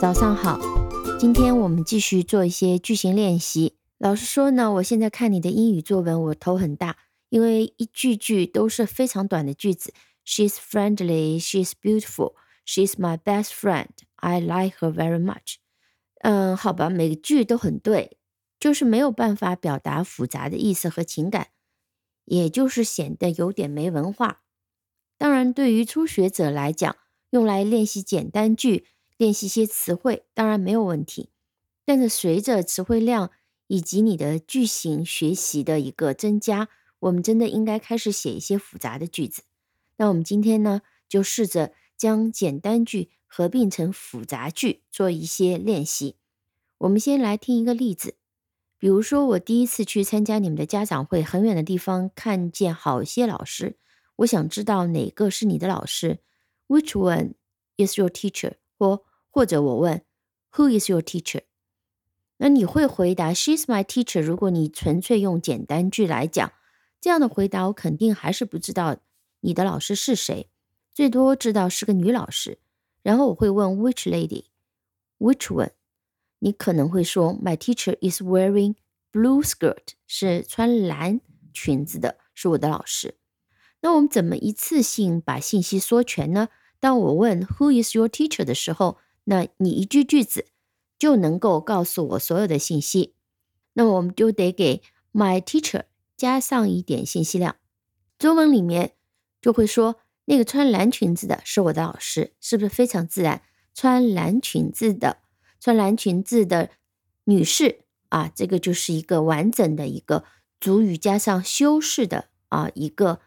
早上好，今天我们继续做一些句型练习。老实说呢，我现在看你的英语作文，我头很大，因为一句句都是非常短的句子。She's friendly, she's beautiful, she's my best friend. I like her very much. 嗯，好吧，每个句都很对，就是没有办法表达复杂的意思和情感，也就是显得有点没文化。当然，对于初学者来讲，用来练习简单句。练习一些词汇当然没有问题，但是随着词汇量以及你的句型学习的一个增加，我们真的应该开始写一些复杂的句子。那我们今天呢，就试着将简单句合并成复杂句，做一些练习。我们先来听一个例子，比如说我第一次去参加你们的家长会，很远的地方看见好些老师，我想知道哪个是你的老师？Which one is your teacher？或或者我问，Who is your teacher？那你会回答 She's my teacher。如果你纯粹用简单句来讲，这样的回答我肯定还是不知道你的老师是谁，最多知道是个女老师。然后我会问 Which lady？Which one？你可能会说 My teacher is wearing blue skirt，是穿蓝裙子的，是我的老师。那我们怎么一次性把信息说全呢？当我问 Who is your teacher 的时候，那你一句句子就能够告诉我所有的信息，那我们就得给 my teacher 加上一点信息量。中文里面就会说那个穿蓝裙子的是我的老师，是不是非常自然？穿蓝裙子的，穿蓝裙子的女士啊，这个就是一个完整的一个主语加上修饰的啊一个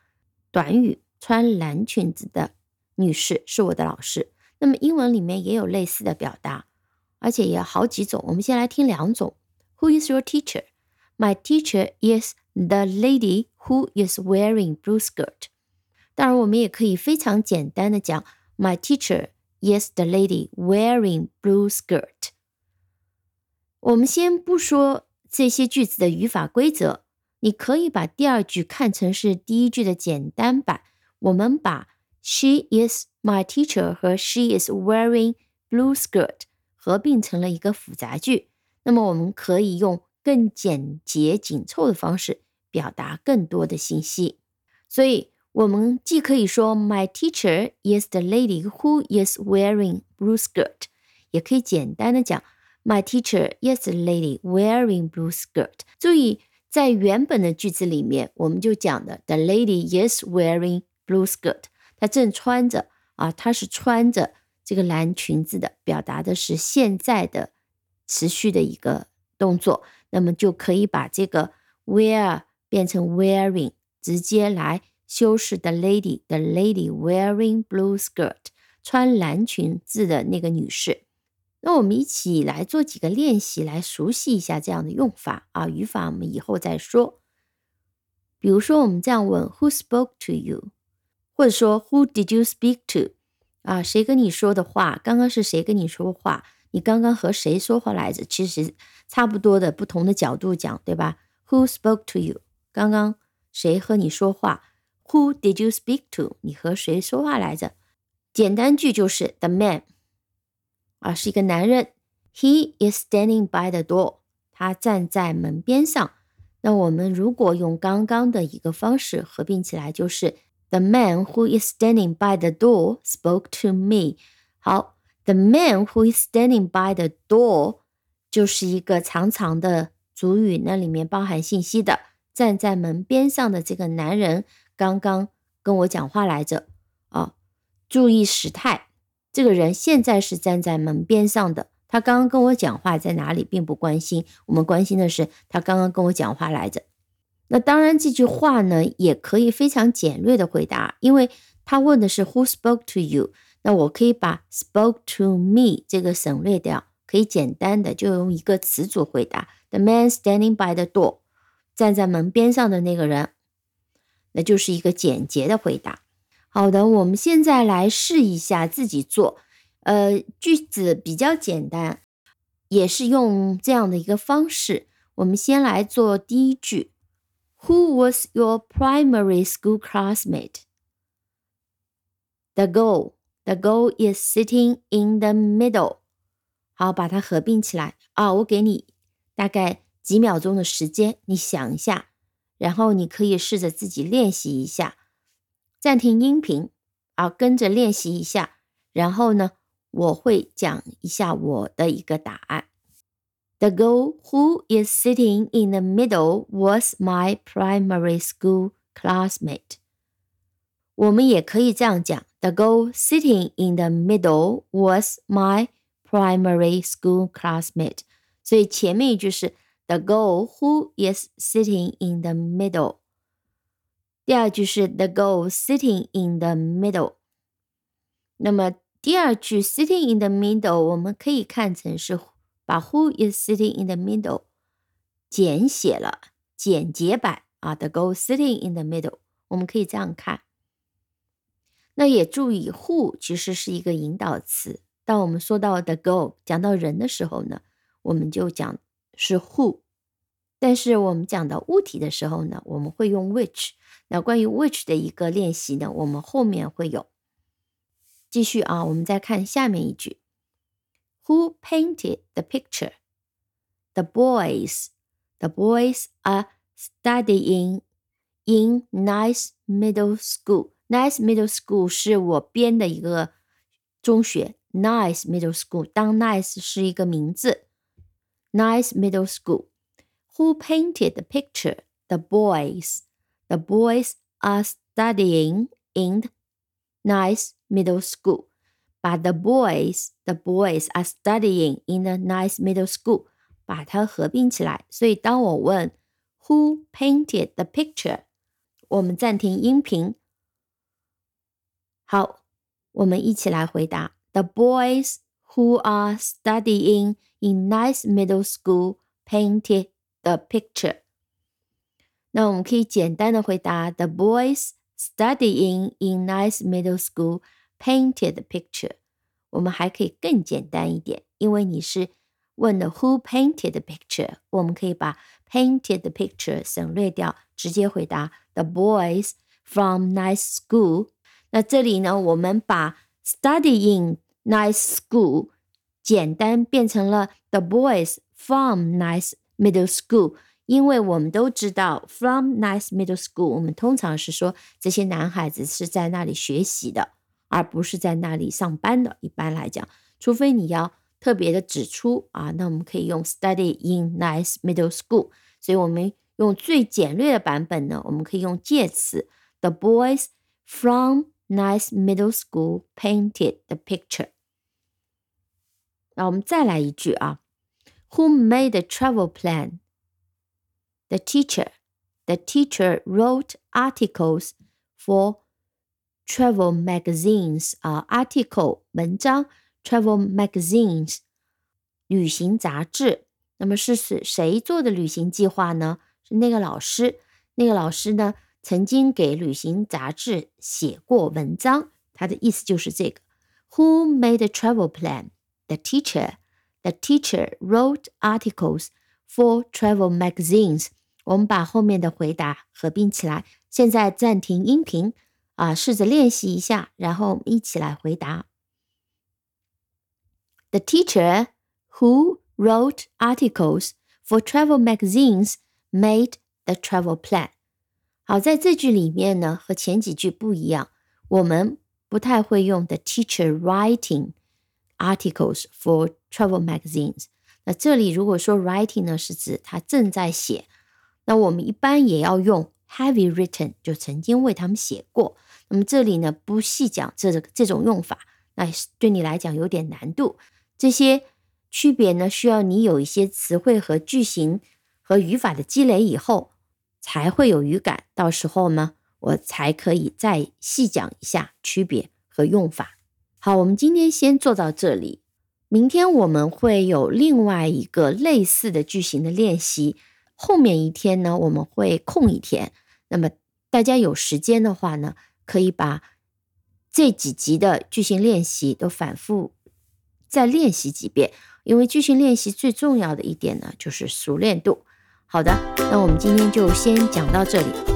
短语。穿蓝裙子的女士是我的老师。那么英文里面也有类似的表达，而且也好几种。我们先来听两种。Who is your teacher? My teacher is the lady who is wearing blue skirt. 当然，我们也可以非常简单的讲，My teacher is the lady wearing blue skirt. 我们先不说这些句子的语法规则，你可以把第二句看成是第一句的简单版。我们把 She is my teacher 和 She is wearing blue skirt 合并成了一个复杂句。那么我们可以用更简洁紧凑的方式表达更多的信息。所以，我们既可以说 My teacher is the lady who is wearing blue skirt，也可以简单的讲 My teacher is the lady wearing blue skirt。注意，在原本的句子里面，我们就讲的 The lady is wearing blue skirt。 她正穿着啊，她是穿着这个蓝裙子的，表达的是现在的持续的一个动作，那么就可以把这个 wear 变成 wearing，直接来修饰 the lady，the lady wearing blue skirt，穿蓝裙子的那个女士。那我们一起来做几个练习，来熟悉一下这样的用法啊，语法我们以后再说。比如说，我们这样问：Who spoke to you？或者说，Who did you speak to？啊，谁跟你说的话？刚刚是谁跟你说话？你刚刚和谁说话来着？其实差不多的，不同的角度讲，对吧？Who spoke to you？刚刚谁和你说话？Who did you speak to？你和谁说话来着？简单句就是 The man，啊，是一个男人。He is standing by the door。他站在门边上。那我们如果用刚刚的一个方式合并起来，就是。The man who is standing by the door spoke to me。好，the man who is standing by the door 就是一个长长的主语，那里面包含信息的。站在门边上的这个男人刚刚跟我讲话来着。啊，注意时态，这个人现在是站在门边上的。他刚刚跟我讲话在哪里，并不关心。我们关心的是他刚刚跟我讲话来着。那当然，这句话呢也可以非常简略的回答，因为他问的是 Who spoke to you？那我可以把 spoke to me 这个省略掉，可以简单的就用一个词组回答：The man standing by the door，站在门边上的那个人，那就是一个简洁的回答。好的，我们现在来试一下自己做，呃，句子比较简单，也是用这样的一个方式。我们先来做第一句。Who was your primary school classmate? The girl. The girl is sitting in the middle. 好，把它合并起来啊！我给你大概几秒钟的时间，你想一下，然后你可以试着自己练习一下，暂停音频啊，跟着练习一下，然后呢，我会讲一下我的一个答案。The girl who is sitting in the middle was my primary school classmate。我们也可以这样讲：The girl sitting in the middle was my primary school classmate。所以前面一句是 the girl who is sitting in the middle。第二句是 the girl sitting in the middle。那么第二句 sitting in the middle，我们可以看成是 把 who is sitting in the middle 简写了，简洁版啊，the girl sitting in the middle，我们可以这样看。那也注意，who 其实是一个引导词。当我们说到 the girl 讲到人的时候呢，我们就讲是 who。但是我们讲到物体的时候呢，我们会用 which。那关于 which 的一个练习呢，我们后面会有。继续啊，我们再看下面一句。Who painted the picture? The boys. The boys are studying in Nice Middle School. Nice Middle School 是我编的一个中学。Nice Middle School，当 Nice 是一个名字。Nice Middle School. Who painted the picture? The boys. The boys are studying in Nice Middle School. But the boys, the boys are studying in a nice middle school. 把它合并起来。所以当我问 Who painted the picture？我们暂停音频。好，我们一起来回答：The boys who are studying in nice middle school painted the picture。那我们可以简单的回答：The boys studying in nice middle school painted picture。我们还可以更简单一点，因为你是问的 Who painted the picture？我们可以把 painted picture 省略掉，直接回答 The boys from nice school。那这里呢，我们把 Studying nice school 简单变成了 The boys from nice middle school。因为我们都知道，from nice middle school，我们通常是说这些男孩子是在那里学习的，而不是在那里上班的。一般来讲，除非你要特别的指出啊，那我们可以用 study in nice middle school。所以我们用最简略的版本呢，我们可以用介词：The boys from nice middle school painted the picture。那我们再来一句啊，Who made the travel plan？The teacher, the teacher wrote articles for travel magazines 啊，article 文章，travel magazines 旅行杂志。那么是是谁做的旅行计划呢？是那个老师。那个老师呢，曾经给旅行杂志写过文章。他的意思就是这个。Who made a travel plan? The teacher. The teacher wrote articles for travel magazines. 我们把后面的回答合并起来。现在暂停音频 啊，试着练习一下，然后一起来回答。The teacher who wrote articles for travel magazines made the travel plan。好，在这句里面呢，和前几句不一样，我们不太会用 the teacher writing articles for travel magazines。那这里如果说 writing 呢，是指他正在写。那我们一般也要用 heavy written，就曾经为他们写过。那么这里呢不细讲这这种用法，那对你来讲有点难度。这些区别呢需要你有一些词汇和句型和语法的积累以后才会有语感。到时候呢我才可以再细讲一下区别和用法。好，我们今天先做到这里。明天我们会有另外一个类似的句型的练习。后面一天呢，我们会空一天。那么大家有时间的话呢，可以把这几集的句型练习都反复再练习几遍。因为句型练习最重要的一点呢，就是熟练度。好的，那我们今天就先讲到这里。